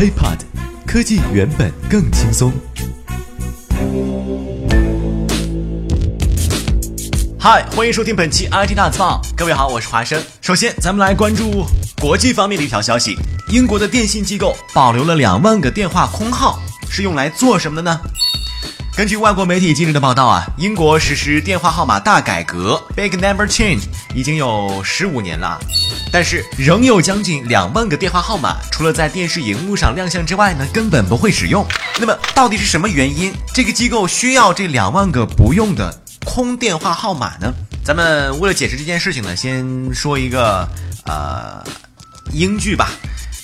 HeyPod，科技原本更轻松。嗨，欢迎收听本期 IT 大字报。各位好，我是华生。首先，咱们来关注国际方面的一条消息：英国的电信机构保留了两万个电话空号，是用来做什么的呢？根据外国媒体近日的报道啊，英国实施电话号码大改革 （Big Number Change） 已经有十五年了，但是仍有将近两万个电话号码，除了在电视荧幕上亮相之外呢，根本不会使用。那么，到底是什么原因，这个机构需要这两万个不用的空电话号码呢？咱们为了解释这件事情呢，先说一个呃英剧吧。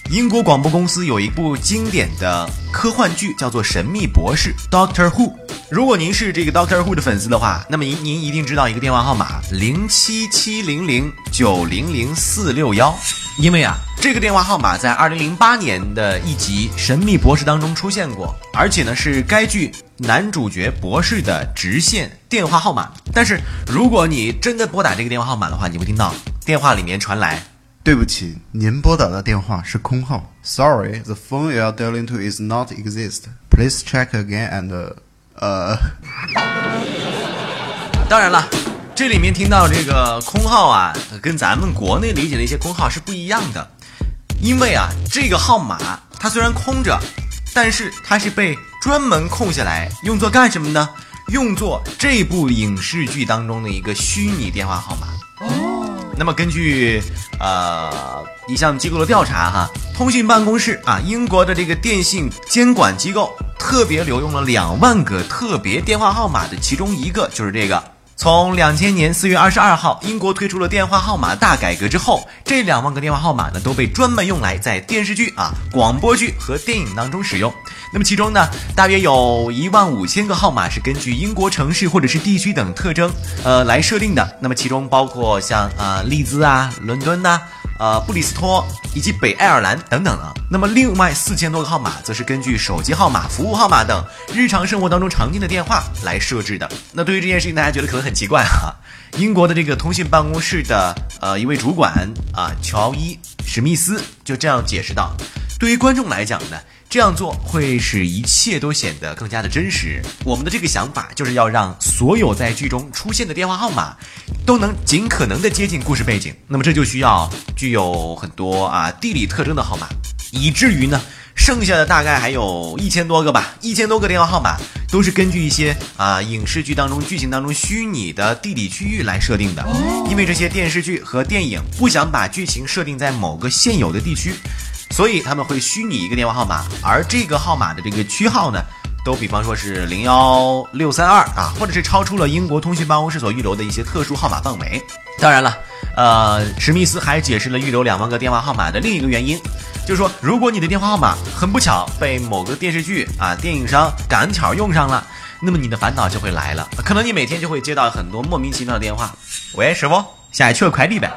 英国广播公司有一部经典的科幻剧，叫做《神秘博士》（Doctor Who）。如果您是这个 Doctor Who 的粉丝的话，那么您您一定知道一个电话号码零七七零零九零零四六幺，因为啊，这个电话号码在二零零八年的一集《神秘博士》当中出现过，而且呢是该剧男主角博士的直线电话号码。但是如果你真的拨打这个电话号码的话，你会听到电话里面传来。对不起，您拨打的电话是空号。Sorry, the phone you are dialing to is not exist. Please check again and 呃。当然了，这里面听到这个空号啊，跟咱们国内理解的一些空号是不一样的，因为啊，这个号码它虽然空着，但是它是被专门空下来，用作干什么呢？用作这部影视剧当中的一个虚拟电话号码。那么根据呃一项机构的调查哈，通信办公室啊，英国的这个电信监管机构特别留用了两万个特别电话号码的其中一个就是这个。从两千年四月二十二号，英国推出了电话号码大改革之后，这两万个电话号码呢，都被专门用来在电视剧啊、广播剧和电影当中使用。那么其中呢，大约有一万五千个号码是根据英国城市或者是地区等特征，呃来设定的。那么其中包括像啊利兹啊、伦敦呐。呃，布里斯托以及北爱尔兰等等啊。那么另外四千多个号码，则是根据手机号码、服务号码等日常生活当中常见的电话来设置的。那对于这件事情，大家觉得可能很奇怪哈。英国的这个通信办公室的呃一位主管啊，乔伊史密斯就这样解释道：，对于观众来讲呢。这样做会使一切都显得更加的真实。我们的这个想法就是要让所有在剧中出现的电话号码，都能尽可能的接近故事背景。那么这就需要具有很多啊地理特征的号码，以至于呢，剩下的大概还有一千多个吧，一千多个电话号码都是根据一些啊影视剧当中剧情当中虚拟的地理区域来设定的。因为这些电视剧和电影不想把剧情设定在某个现有的地区。所以他们会虚拟一个电话号码，而这个号码的这个区号呢，都比方说是零幺六三二啊，或者是超出了英国通讯办公室所预留的一些特殊号码范围。当然了，呃，史密斯还解释了预留两万个电话号码的另一个原因，就是说，如果你的电话号码很不巧被某个电视剧啊、电影商赶巧用上了，那么你的烦恼就会来了，可能你每天就会接到很多莫名其妙的电话。喂，师傅，下去取个快递呗。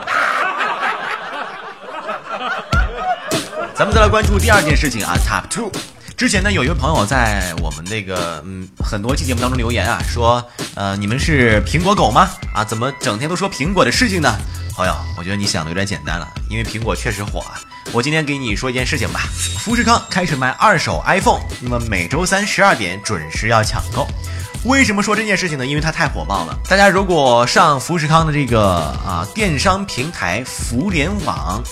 咱们再来关注第二件事情啊，Top Two。之前呢，有一位朋友在我们那个嗯很多期节目当中留言啊，说呃你们是苹果狗吗？啊，怎么整天都说苹果的事情呢？朋友，我觉得你想的有点简单了，因为苹果确实火啊。我今天给你说一件事情吧，富士康开始卖二手 iPhone，那么每周三十二点准时要抢购。为什么说这件事情呢？因为它太火爆了。大家如果上富士康的这个啊电商平台福联网。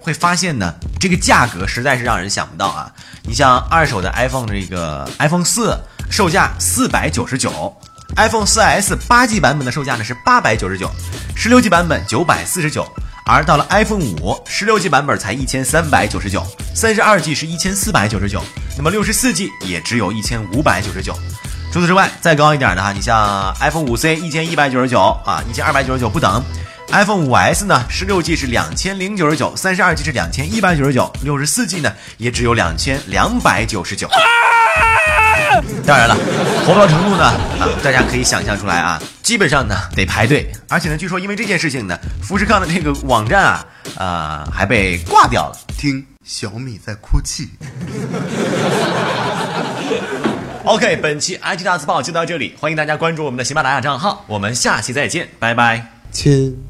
会发现呢，这个价格实在是让人想不到啊！你像二手的 iPhone 这个 iPhone 四，售价四百九十九；iPhone 四 S 八 G 版本的售价呢是八百九十九，十六 G 版本九百四十九，而到了 iPhone 五十六 G 版本才一千三百九十九，三十二 G 是一千四百九十九，那么六十四 G 也只有一千五百九十九。除此之外，再高一点的哈，你像 iPhone 五 C 一千一百九十九啊，一千二百九十九不等。iPhone 5S 呢，十六 G 是两千零九十九，三十二 G 是两千一百九十九，六十四 G 呢也只有两千两百九十九。当然了，火爆程度呢啊，大家可以想象出来啊，基本上呢得排队，而且呢，据说因为这件事情呢，富士康的这个网站啊啊还被挂掉了。听小米在哭泣。OK，本期 IT 大字报就到这里，欢迎大家关注我们的喜马拉雅账号，我们下期再见，拜拜，亲。